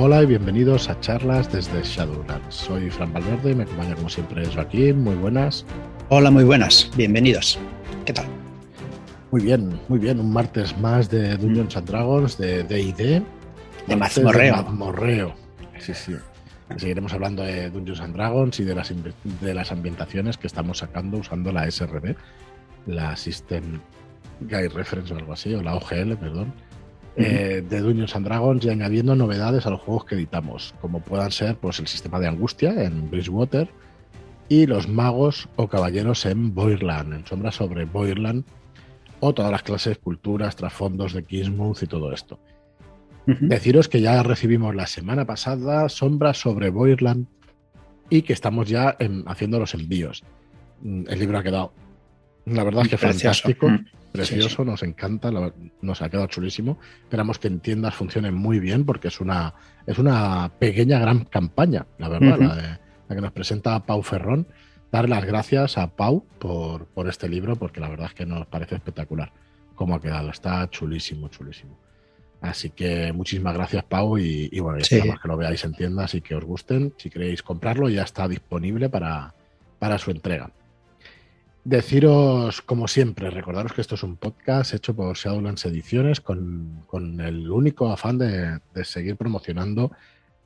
Hola y bienvenidos a charlas desde Shadowlands. Soy Fran Valverde y me acompaña como siempre Joaquín. Muy buenas. Hola, muy buenas. Bienvenidos. ¿Qué tal? Muy bien, muy bien. Un martes más de Dungeons and Dragons, de D&D. De mazmorreo. De mazmorreo. Sí, sí. Seguiremos hablando de Dungeons and Dragons y de las, de las ambientaciones que estamos sacando usando la SRB, la System Guide Reference o algo así, o la OGL, perdón, eh, de Dungeons and Dragons y añadiendo novedades a los juegos que editamos, como puedan ser pues, el sistema de angustia en Bridgewater y los magos o caballeros en Boirland, en sombra sobre Boirland, o todas las clases, culturas, trasfondos de Kismuth y todo esto. Deciros que ya recibimos la semana pasada sombras sobre Boirland y que estamos ya haciendo los envíos. Mm, el libro ha quedado, la verdad es que fantástico. Precioso, nos encanta, nos ha quedado chulísimo. Esperamos que en tiendas funcione muy bien porque es una, es una pequeña gran campaña, la verdad, la, la, que nos presenta Pau Ferrón. Dar las gracias a Pau por, por este libro porque la verdad es que nos parece espectacular cómo ha quedado. Está chulísimo, chulísimo. Así que muchísimas gracias, Pau. Y, bueno, esperamos que lo veáis en tiendas y que os gusten. Si queréis comprarlo, ya está disponible para, para su entrega. Deciros, como siempre, recordaros que esto es un podcast hecho por Shadowlands Ediciones con, el único afán de, seguir promocionando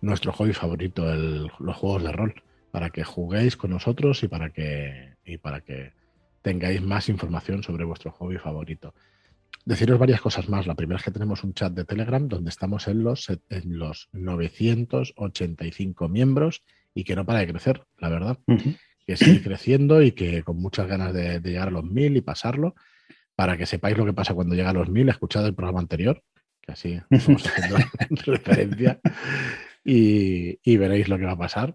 nuestro hobby favorito, los juegos de rol, para que juguéis con nosotros y para que, y para que tengáis más información sobre vuestro hobby favorito deciros varias cosas más. La primera es que tenemos un chat de Telegram donde estamos en los, en los 985 miembros y que no para de crecer, la verdad. Que sigue creciendo y que con muchas ganas de, llegar a los 1000 y pasarlo. Para que sepáis lo que pasa cuando llega a los 1000, escuchad el programa anterior, que así estamos haciendo referencia, y, y veréis lo que va a pasar.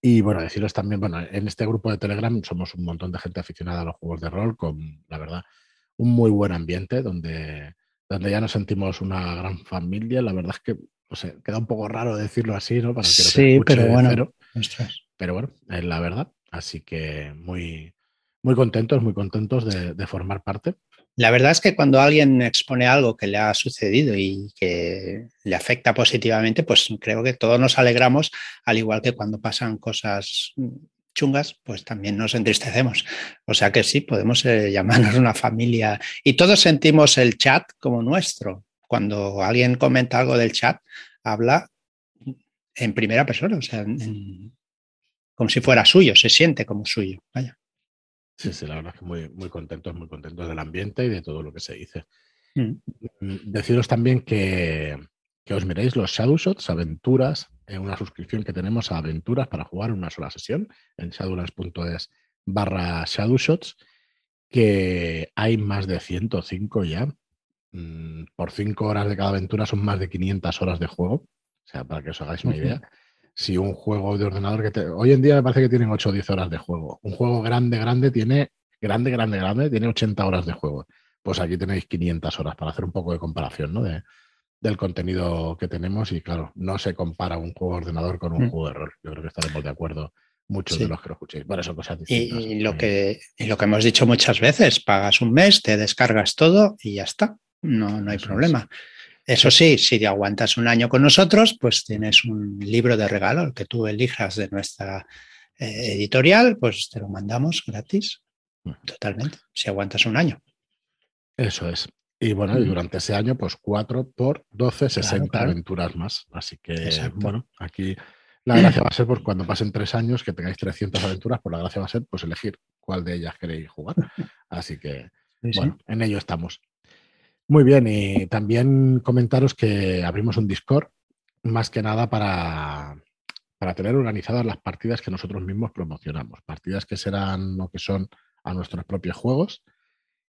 Y bueno, deciros también, bueno, en este grupo de Telegram somos un montón de gente aficionada a los juegos de rol, con la verdad, un muy buen ambiente donde, donde ya nos sentimos una gran familia. La verdad es que queda un poco raro decirlo así, ¿no? Para que sí, pero bueno. pero bueno, es la verdad. Así que muy, muy contentos, muy contentos de, formar parte. La verdad es que cuando alguien expone algo que le ha sucedido y que le afecta positivamente, pues creo que todos nos alegramos, al igual que cuando pasan cosas chungas, pues también nos entristecemos. O sea que sí, podemos eh, llamarnos una familia y todos sentimos el chat como nuestro. Cuando alguien comenta algo del chat, habla en primera persona, o sea, como si fuera suyo, se siente como suyo. Vaya. Sí, sí, la verdad es que muy, muy contentos, muy contentos del ambiente y de todo lo que se dice. Mm. Mm, deciros también que, que os miréis los Shadow Shots, aventuras en una suscripción que tenemos a aventuras para jugar en una sola sesión en shadowlands.es barra shadowshots, que hay más de 105 ya. Mm, por 5 horas de cada aventura son más de 500 horas de juego. O sea, para que os hagáis una idea. Si un juego de ordenador que te... Hoy en día me parece que tienen 8 o 10 horas de juego. Un juego grande, grande tiene... Grande, grande, grande tiene 80 horas de juego. Pues aquí tenéis 500 horas para hacer un poco de comparación, ¿no? De, del contenido que tenemos y claro, no se compara un juego de ordenador con un mm. juego de rol. Yo creo que estaremos de acuerdo muchos de los que lo escuchéis. Bueno, son cosas distintas. Y, lo que, y lo que hemos dicho muchas veces, pagas un mes, te descargas todo y ya está. No, no hay problema. Eso sí, si te aguantas un año con nosotros, pues tienes un libro de regalo, el que tú elijas de nuestra eh, editorial, pues te lo mandamos gratis. Totalmente, si aguantas un año. Eso es. Y bueno, y durante ese año, pues 4 por 12, 60 aventuras más. Así que, bueno, aquí la gracia va a ser, pues cuando pasen tres años, que tengáis 300 aventuras, pues la gracia va a ser, pues elegir cuál de ellas queréis jugar. Así que, bueno, en ello estamos. Muy bien, y también comentaros que abrimos un Discord, más que nada para, para tener organizadas las partidas que nosotros mismos promocionamos. Partidas que serán o que son a nuestros propios juegos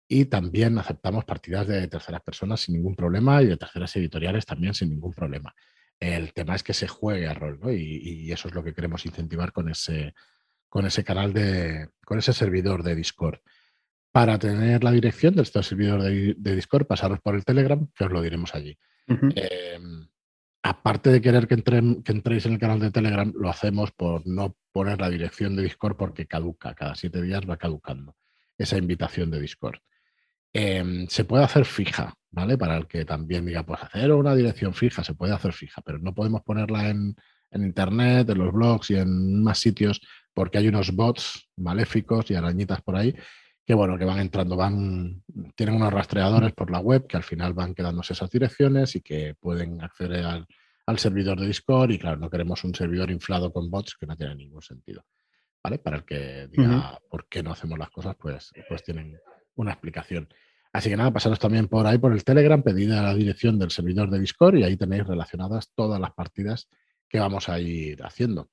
y también aceptamos partidas de terceras personas sin ningún problema y de terceras editoriales también sin ningún problema. El tema es que se juegue a rol, ¿no? Y, eso es lo que queremos incentivar con ese, con ese canal de, con ese servidor de Discord. Para tener la dirección de este servidor de, Discord, pasaros por el Telegram, que os lo diremos allí. Em, aparte de querer que, que entréis en el canal de Telegram, lo hacemos por no poner la dirección de Discord porque caduca, cada siete días va caducando esa invitación de Discord. Em, se puede hacer fija, ¿vale? Para el que también diga, pues hacer una dirección fija, se puede hacer fija, pero no podemos ponerla en, en Internet, en los blogs y en más sitios, porque hay unos bots maléficos y arañitas por ahí que bueno, que van entrando, van, tienen unos rastreadores por la web que al final van quedándose esas direcciones y que pueden acceder al, al servidor de Discord y claro, no queremos un servidor inflado con bots que no tiene ningún sentido. ¿Vale? Para el que diga por qué no hacemos las cosas, pues, pues tienen una explicación. Así que nada, pasaros también por ahí por el Telegram, pedid a la dirección del servidor de Discord y ahí tenéis relacionadas todas las partidas que vamos a ir haciendo.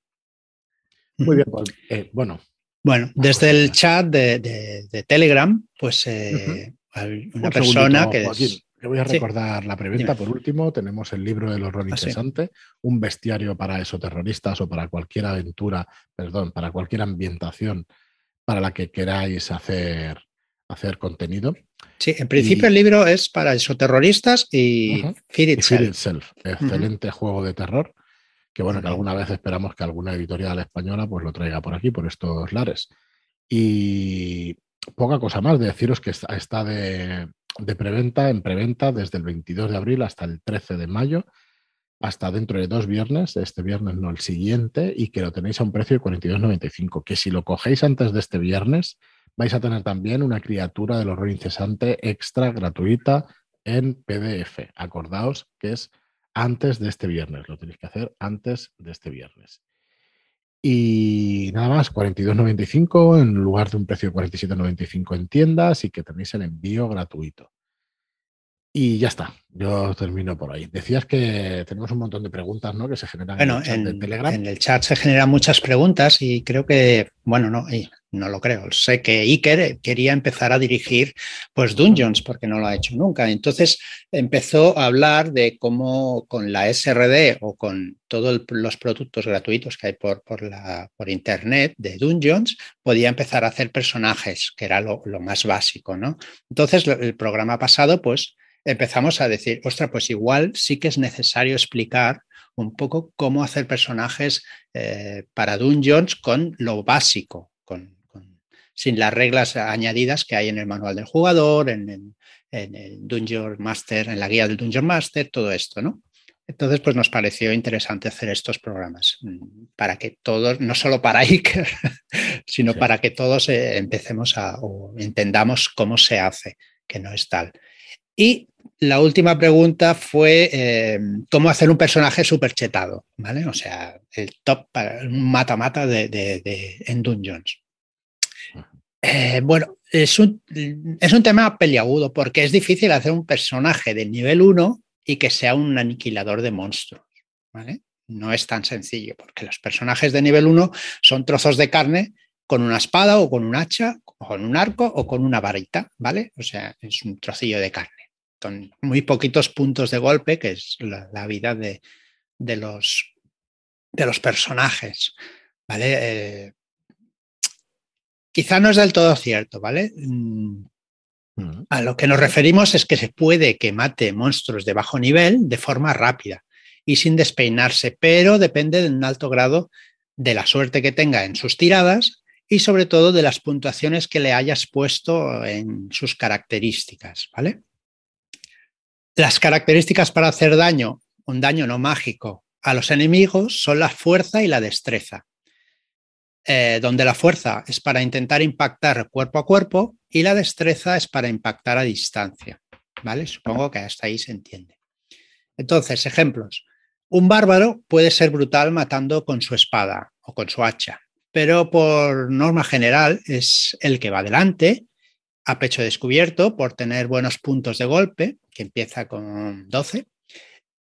Muy bien, pues, eh, bueno. Bueno, desde el chat de, Telegram, pues eh, hay una persona que... Le voy a recordar la preventa por último. Tenemos el libro del horror ah, incesante, un bestiario para esoterroristas o para cualquier aventura, perdón, para cualquier ambientación para la que queráis hacer, hacer contenido. Sí, en principio el libro es para esoterroristas y Fear Itself. Excelente juego de terror. Que bueno, que alguna vez esperamos que alguna editorial española pues lo traiga por aquí, por estos lares. Y poca cosa más de deciros que está de, de preventa en preventa desde el 22 de abril hasta el 13 de mayo, hasta dentro de dos viernes, este viernes no el siguiente, y que lo tenéis a un precio de 42,95. Que si lo cogéis antes de este viernes, vais a tener también una criatura del horror incesante extra gratuita en PDF. Acordaos que es antes de este viernes, lo tenéis que hacer antes de este viernes. Y nada más, 42.95 en lugar de un precio de 47.95 en tiendas y que tenéis el envío gratuito. Y ya está, yo termino por ahí. Decías que tenemos un montón de preguntas ¿no? que se generan en el chat de Telegram. En el chat se generan muchas preguntas y creo que, bueno, no, no lo creo. Sé que Iker quería empezar a dirigir pues Dungeons porque no lo ha hecho nunca. Entonces empezó a hablar de cómo con la SRD o con todos los productos gratuitos que hay por, por, la, por internet de Dungeons, podía empezar a hacer personajes, que era lo, lo más básico, ¿no? Entonces el programa pasado, pues empezamos a decir, ostras, pues igual sí que es necesario explicar un poco cómo hacer personajes eh, para Dungeons con lo básico, con, sin las reglas añadidas que hay en el manual del jugador, en, el Dungeon Master, en la guía del Dungeon Master, todo esto, ¿no? Entonces, pues nos pareció interesante hacer estos programas mm, para que todos, no solo para Iker, sino para que todos eh, empecemos a o entendamos cómo se hace, que no es tal. Y la última pregunta fue eh, cómo hacer un personaje súper chetado, ¿vale? O sea, el top un mata-mata de, en Dungeons. Eh, bueno, es un, es un tema peliagudo porque es difícil hacer un personaje de nivel 1 y que sea un aniquilador de monstruos, ¿vale? No es tan sencillo porque los personajes de nivel 1 son trozos de carne con una espada o con un hacha, o con un arco o con una varita, ¿vale? O sea, es un trocillo de carne con muy poquitos puntos de golpe, que es la, vida de, los, de los personajes. ¿Vale? Eh, quizá no es del todo cierto, ¿vale? Mm, a lo que nos referimos es que se puede que mate monstruos de bajo nivel de forma rápida y sin despeinarse, pero depende de un alto grado de la suerte que tenga en sus tiradas y sobre todo de las puntuaciones que le hayas puesto en sus características, ¿vale? Las características para hacer daño, un daño no mágico, a los enemigos son la fuerza y la destreza, eh, donde la fuerza es para intentar impactar cuerpo a cuerpo y la destreza es para impactar a distancia. ¿Vale? Supongo que hasta ahí se entiende. Entonces, ejemplos. Un bárbaro puede ser brutal matando con su espada o con su hacha, pero por norma general es el que va adelante a pecho descubierto por tener buenos puntos de golpe, que empieza con 12,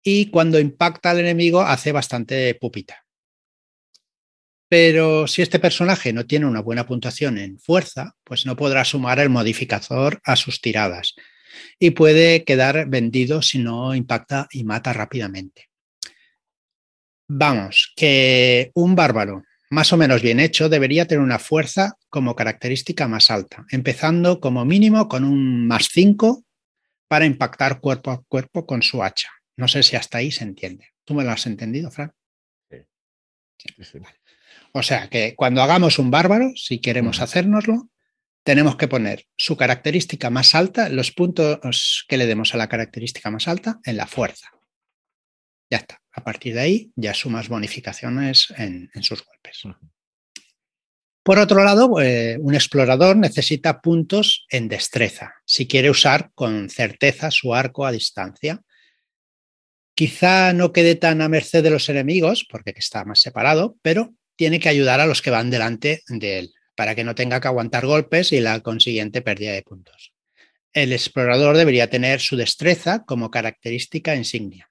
y cuando impacta al enemigo hace bastante pupita. Pero si este personaje no tiene una buena puntuación en fuerza, pues no podrá sumar el modificador a sus tiradas y puede quedar vendido si no impacta y mata rápidamente. Vamos, que un bárbaro más o menos bien hecho, debería tener una fuerza como característica más alta, empezando como mínimo con un más 5 para impactar cuerpo a cuerpo con su hacha. No sé si hasta ahí se entiende. ¿Tú me lo has entendido, Fran? Sí. O sea que cuando hagamos un bárbaro, si queremos hacérnoslo, tenemos que poner su característica más alta, los puntos que le demos a la característica más alta en la fuerza. Ya está. A partir de ahí ya sumas bonificaciones en, sus golpes. Por otro lado, eh, un explorador necesita puntos en destreza si quiere usar con certeza su arco a distancia. Quizá no quede tan a merced de los enemigos, porque está más separado, pero tiene que ayudar a los que van delante de él, para que no tenga que aguantar golpes y la consiguiente pérdida de puntos. El explorador debería tener su destreza como característica insignia.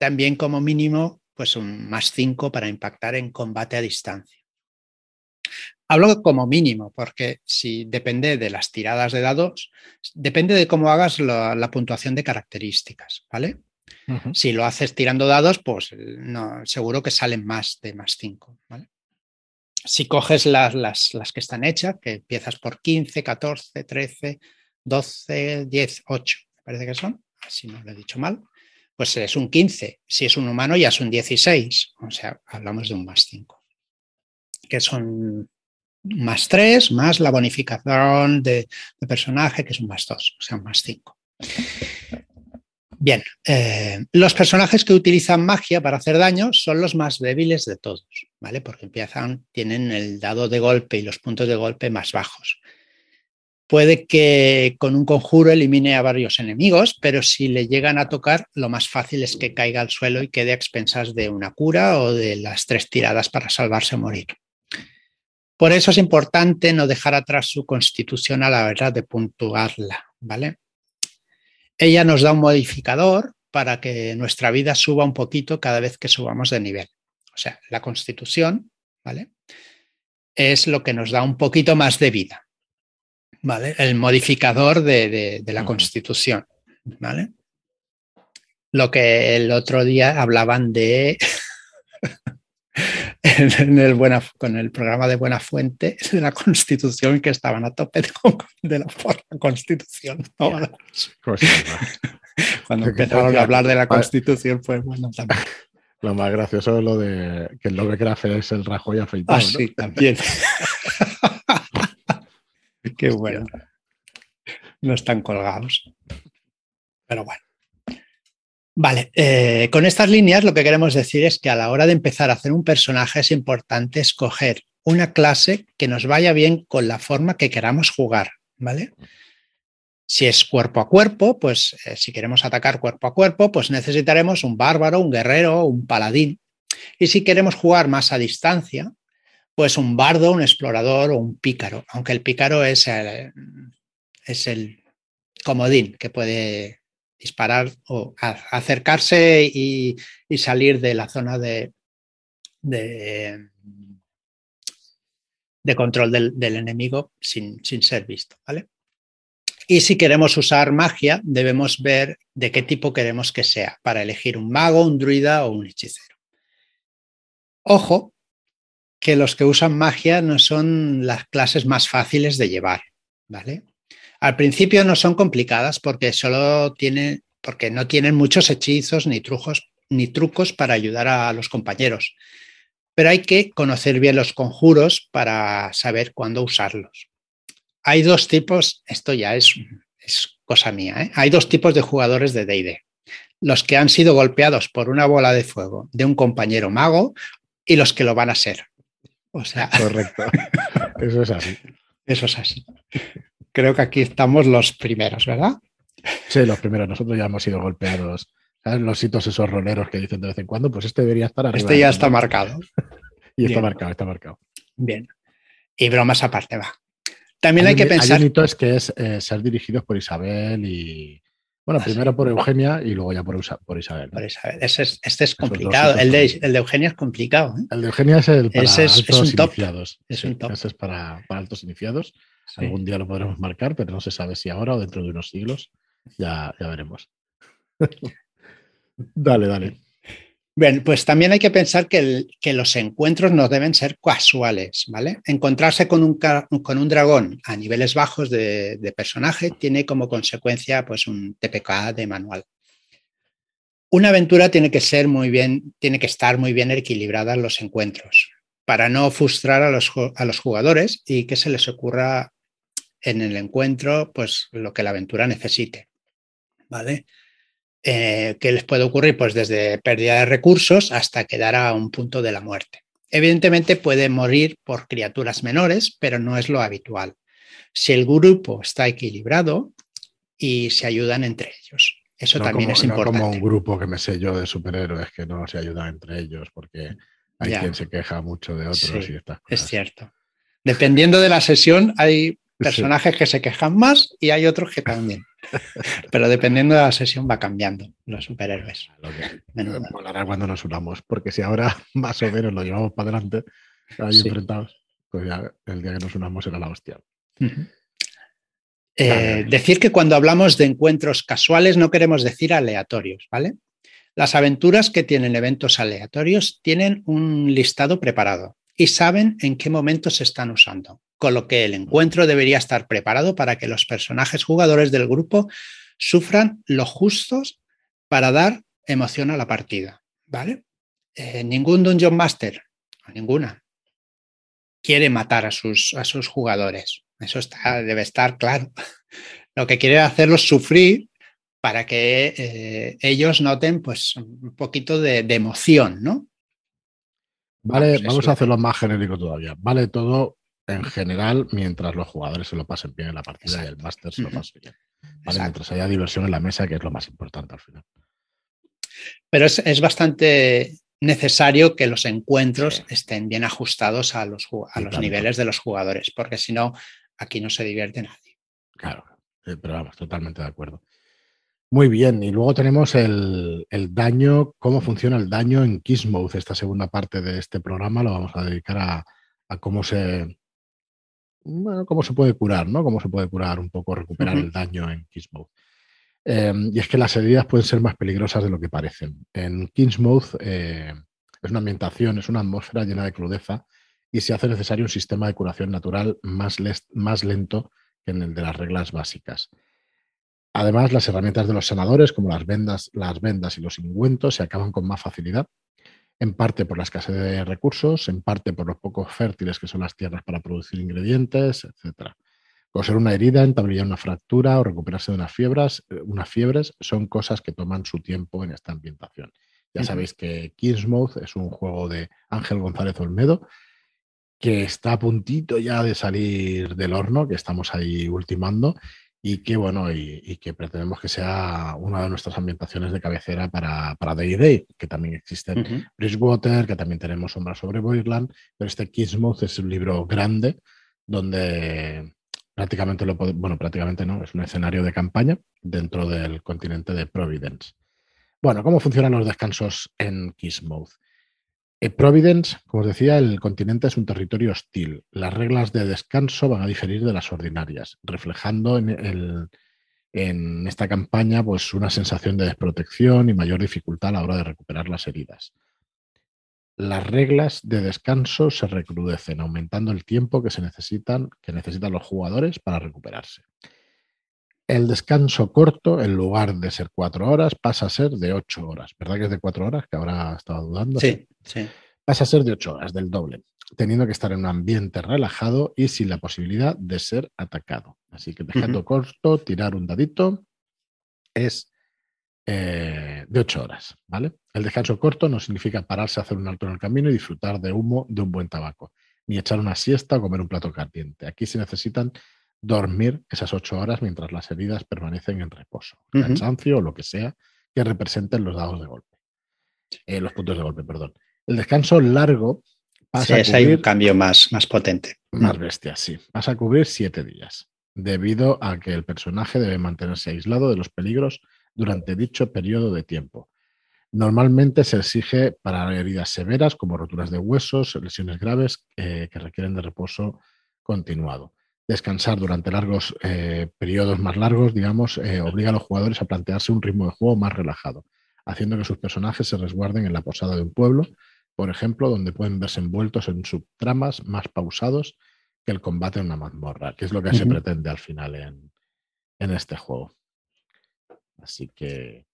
También como mínimo, pues un más 5 para impactar en combate a distancia. Hablo como mínimo, porque si depende de las tiradas de dados, depende de cómo hagas la, puntuación de características, ¿vale? Si lo haces tirando dados, pues no, seguro que salen más de más 5, ¿vale? Si coges las, las, las, que están hechas, que empiezas por 15, 14, 13, 12, 10, 8, me parece que son, así no lo he dicho mal, pues es un 15. Si es un humano ya es un 16. O sea, hablamos de un más 5. Que son más 3 más la bonificación de, personaje, que es un más 2, o sea, un más 5. Bien, eh, los personajes que utilizan magia para hacer daño son los más débiles de todos, ¿vale? Porque empiezan, tienen el dado de golpe y los puntos de golpe más bajos. Puede que con un conjuro elimine a varios enemigos, pero si le llegan a tocar, lo más fácil es que caiga al suelo y quede a expensas de una cura o de las tres tiradas para salvarse o morir. Por eso es importante no dejar atrás su constitución a la hora de puntuarla, ¿vale? Ella nos da un modificador para que nuestra vida suba un poquito cada vez que subamos de nivel. O sea, la constitución, ¿vale? Es lo que nos da un poquito más de vida. ¿Vale? El modificador de, la Constitución, ¿vale? Lo que el otro día hablaban de en el buena, con el programa de Buena Fuente de la Constitución que estaban a tope de, la, Constitución. Cuando empezaron a hablar de la Constitución fue bueno también. Lo más gracioso es lo de que el era es el Rajoy afeitado. Ah, sí, también. Qué bueno. No están colgados. Pero bueno. Vale, eh, con estas líneas lo que queremos decir es que a la hora de empezar a hacer un personaje es importante escoger una clase que nos vaya bien con la forma que queramos jugar, ¿vale? Si es cuerpo a cuerpo, pues eh, si queremos atacar cuerpo a cuerpo, pues necesitaremos un bárbaro, un guerrero, un paladín. Y si queremos jugar más a distancia, pues un bardo, un explorador o un pícaro, aunque el pícaro es el, es el comodín que puede disparar o acercarse y, salir de la zona de, de, control del, enemigo sin, sin, ser visto. ¿vale? Y si queremos usar magia, debemos ver de qué tipo queremos que sea para elegir un mago, un druida o un hechicero. Ojo, que los que usan magia no son las clases más fáciles de llevar, ¿vale? Al principio no son complicadas porque solo tienen, porque no tienen muchos hechizos ni trucos, ni trucos para ayudar a los compañeros. Pero hay que conocer bien los conjuros para saber cuándo usarlos. Hay dos tipos, esto ya es, es cosa mía, ¿eh? hay dos tipos de jugadores de DD. Los que han sido golpeados por una bola de fuego de un compañero mago y los que lo van a ser. O sea. Correcto. Eso es así. Eso es así. Creo que aquí estamos los primeros, ¿verdad? Sí, los primeros. Nosotros ya hemos sido golpeados. ¿Sabes? Los hitos esos roleros que dicen de vez en cuando, pues este debería estar arriba. Este ya está marcado. y está marcado, está marcado. Bien. Y bromas aparte, va. También hay, que pensar. Hay un hito es que es eh, ser dirigidos por Isabel y, bueno, primero por Eugenia y luego ya por, Isabel. Por Isabel. este es complicado. El de, Eugenia es complicado. ¿eh? El de Eugenia es el para altos iniciados. Es un top. Ese es para, altos iniciados. Algún día lo podremos marcar, pero no se sabe si ahora o dentro de unos siglos. Ya, ya veremos. dale, dale. Pues también hay que pensar que, los encuentros no deben ser casuales, ¿vale? Encontrarse con un, con un dragón a niveles bajos de, personaje tiene como consecuencia pues un TPK de manual. Una aventura tiene que ser muy bien, tiene que estar muy bien equilibrada en los encuentros para no frustrar a los, a los jugadores y que se les ocurra en el encuentro pues lo que la aventura necesite. ¿Vale? Eh, ¿Qué les puede ocurrir? Pues desde pérdida de recursos hasta quedar a un punto de la muerte. Evidentemente puede morir por criaturas menores, pero no es lo habitual. Si el grupo está equilibrado y se ayudan entre ellos. Eso también es importante. No como un grupo que me sé yo de superhéroes que no se ayudan entre ellos, porque hay quien se queja mucho de otros y estas cosas. Es cierto. Dependiendo de la sesión, hay personajes que se quejan más y hay otros que también. Pero dependiendo de la sesión va cambiando los superhéroes. Lo cuando nos unamos, porque si ahora más o menos lo llevamos para adelante, ahí enfrentados, pues ya el día que nos unamos será la hostia. Eh, decir que cuando hablamos de encuentros casuales no queremos decir aleatorios, ¿vale? Las aventuras que tienen eventos aleatorios tienen un listado preparado y saben en qué momentos se están usando, con lo que el encuentro debería estar preparado para que los personajes jugadores del grupo sufran lo justos para dar emoción a la partida, ¿vale? Eh, ningún Dungeon Master, ninguna, quiere matar a sus, a sus jugadores. Eso está, debe estar claro. Lo que quiere hacerlos sufrir para que eh, ellos noten pues, un poquito de, emoción, ¿no? Vale, vamos, a hacerlo más genérico todavía. Vale todo en general mientras los jugadores se lo pasen bien en la partida y el máster se lo pase bien. Vale, mientras haya diversión en la mesa, que es lo más importante al final. Pero es, bastante necesario que los encuentros estén bien ajustados a los, a los niveles de los jugadores, porque si no, aquí no se divierte nadie. Claro, eh, pero vamos, totalmente de acuerdo. Muy bien, y luego tenemos el, daño, cómo funciona el daño en Kismouth. Esta segunda parte de este programa lo vamos a dedicar a, cómo se cómo se puede curar, ¿no? Cómo se puede curar un poco, recuperar el daño en Kismouth. Em, y es que las heridas pueden ser más peligrosas de lo que parecen. En Kingsmouth eh, es una ambientación, es una atmósfera llena de crudeza y se hace necesario un sistema de curación natural más, más lento que en el de las reglas básicas. Además, las herramientas de los sanadores, como las vendas, las vendas y los ingüentos, se acaban con más facilidad, en parte por la escasez de recursos, en parte por los pocos fértiles que son las tierras para producir ingredientes, etc. Coser una herida, entablillar una fractura o recuperarse de unas fiebres, eh, unas fiebres son cosas que toman su tiempo en esta ambientación. Ya sabéis que Kingsmouth es un juego de Ángel González Olmedo, que está a puntito ya de salir del horno, que estamos ahí ultimando y que bueno, y, que pretendemos que sea una de nuestras ambientaciones de cabecera para, para Day Day, que también existen Bridgewater, que también tenemos Sombra sobre Boirland, pero este Kismuth es un libro grande donde prácticamente lo bueno, prácticamente no, es un escenario de campaña dentro del continente de Providence. Bueno, ¿cómo funcionan los descansos en Kismuth? En Providence, como os decía, el continente es un territorio hostil. Las reglas de descanso van a diferir de las ordinarias, reflejando en, en esta campaña pues, una sensación de desprotección y mayor dificultad a la hora de recuperar las heridas. Las reglas de descanso se recrudecen, aumentando el tiempo que, se necesitan, que necesitan los jugadores para recuperarse. El descanso corto, en lugar de ser cuatro horas, pasa a ser de ocho horas. ¿Verdad que es de cuatro horas? Que ahora estaba dudando. Sí, sí. Pasa a ser de ocho horas, del doble, teniendo que estar en un ambiente relajado y sin la posibilidad de ser atacado. Así que dejando corto, tirar un dadito es eh, de ocho horas, ¿vale? El descanso corto no significa pararse a hacer un alto en el camino y disfrutar de humo de un buen tabaco, ni echar una siesta o comer un plato caliente. Aquí se necesitan dormir esas ocho horas mientras las heridas permanecen en reposo, cansancio o lo que sea que representen los dados de golpe. Eh, los puntos de golpe, perdón. El descanso largo pasa a cubrir, hay un cambio más, más potente. Más bestia, sí. Pasa a cubrir siete días, debido a que el personaje debe mantenerse aislado de los peligros durante dicho periodo de tiempo. Normalmente se exige para heridas severas como roturas de huesos, lesiones graves eh, que requieren de reposo continuado descansar durante largos eh, periodos más largos, digamos, eh, obliga a los jugadores a plantearse un ritmo de juego más relajado, haciendo que sus personajes se resguarden en la posada de un pueblo, por ejemplo, donde pueden verse envueltos en subtramas más pausados que el combate en una mazmorra, que es lo que se pretende al final en, este juego. Así que.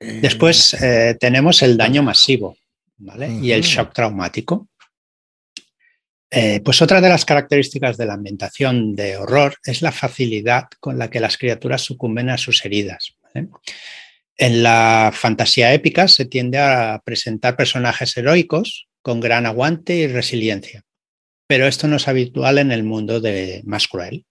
Después eh, tenemos el daño masivo ¿vale? y el shock traumático. Eh, pues otra de las características de la ambientación de horror es la facilidad con la que las criaturas sucumben a sus heridas. En la fantasía épica se tiende a presentar personajes heroicos con gran aguante y resiliencia, pero esto no es habitual en el mundo de más cruel.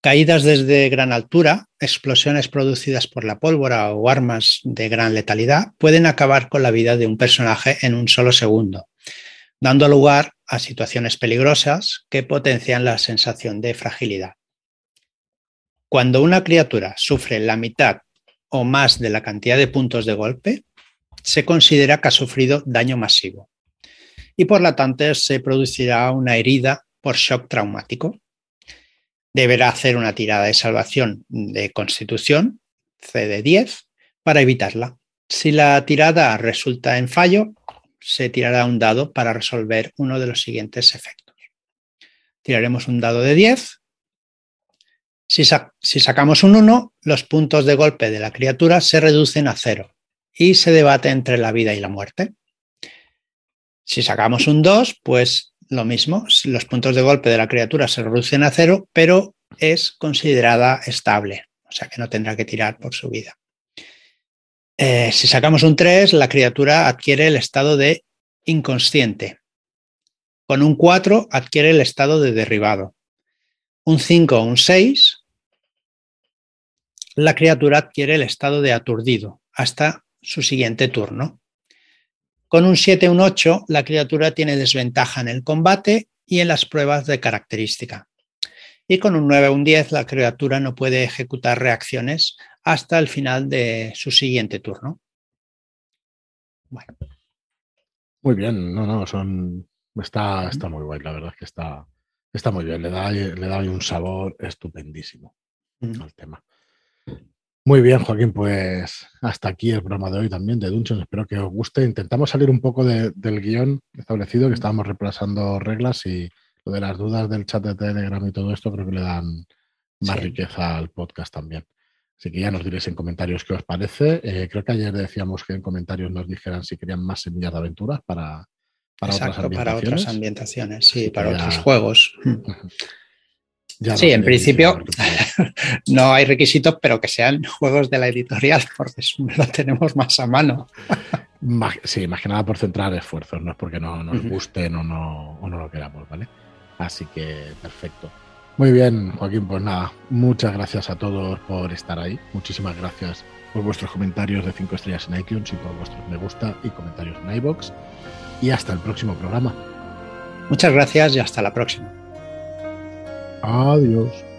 Caídas desde gran altura, explosiones producidas por la pólvora o armas de gran letalidad pueden acabar con la vida de un personaje en un solo segundo, dando lugar a situaciones peligrosas que potencian la sensación de fragilidad. Cuando una criatura sufre la mitad o más de la cantidad de puntos de golpe, se considera que ha sufrido daño masivo y por lo tanto se producirá una herida por shock traumático deberá hacer una tirada de salvación de constitución, C de 10, para evitarla. Si la tirada resulta en fallo, se tirará un dado para resolver uno de los siguientes efectos. Tiraremos un dado de 10. Si, si sacamos un 1, los puntos de golpe de la criatura se reducen a 0 y se debate entre la vida y la muerte. Si sacamos un 2, pues lo mismo, los puntos de golpe de la criatura se reducen a cero, pero es considerada estable, o sea que no tendrá que tirar por su vida. Eh, si sacamos un 3, la criatura adquiere el estado de inconsciente. Con un 4 adquiere el estado de derribado. Un 5 o un 6, la criatura adquiere el estado de aturdido hasta su siguiente turno. Con un 7 o un 8, la criatura tiene desventaja en el combate y en las pruebas de característica. Y con un 9 o un 10, la criatura no puede ejecutar reacciones hasta el final de su siguiente turno. Bueno. Muy bien, no, no, son. Está, está muy guay, la verdad es que está, está muy bien, le da, le da un sabor estupendísimo al tema. Muy bien, Joaquín, pues hasta aquí el programa de hoy también de Dungeons. Espero que os guste. Intentamos salir un poco del guion establecido, que estábamos repasando reglas y lo de las dudas del chat de Telegram y todo esto creo que le dan más riqueza al podcast también. Así que ya nos diréis en comentarios qué os parece. Eh, creo que ayer decíamos que en comentarios nos dijeran si querían más semillas de aventuras para, para otras ambientaciones. Para otras ambientaciones, sí, para otros juegos sí, en principio no hay requisitos, pero que sean juegos de la editorial, porque lo tenemos más a mano. sí, más que nada por centrar esfuerzos, no es porque no nos gusten o no, o no lo queramos, ¿vale? Así que perfecto. Muy bien, Joaquín, pues nada, muchas gracias a todos por estar ahí. Muchísimas gracias por vuestros comentarios de 5 estrellas en iTunes y por vuestros me gusta y comentarios en iBox. Y hasta el próximo programa. Muchas gracias y hasta la próxima. Adiós.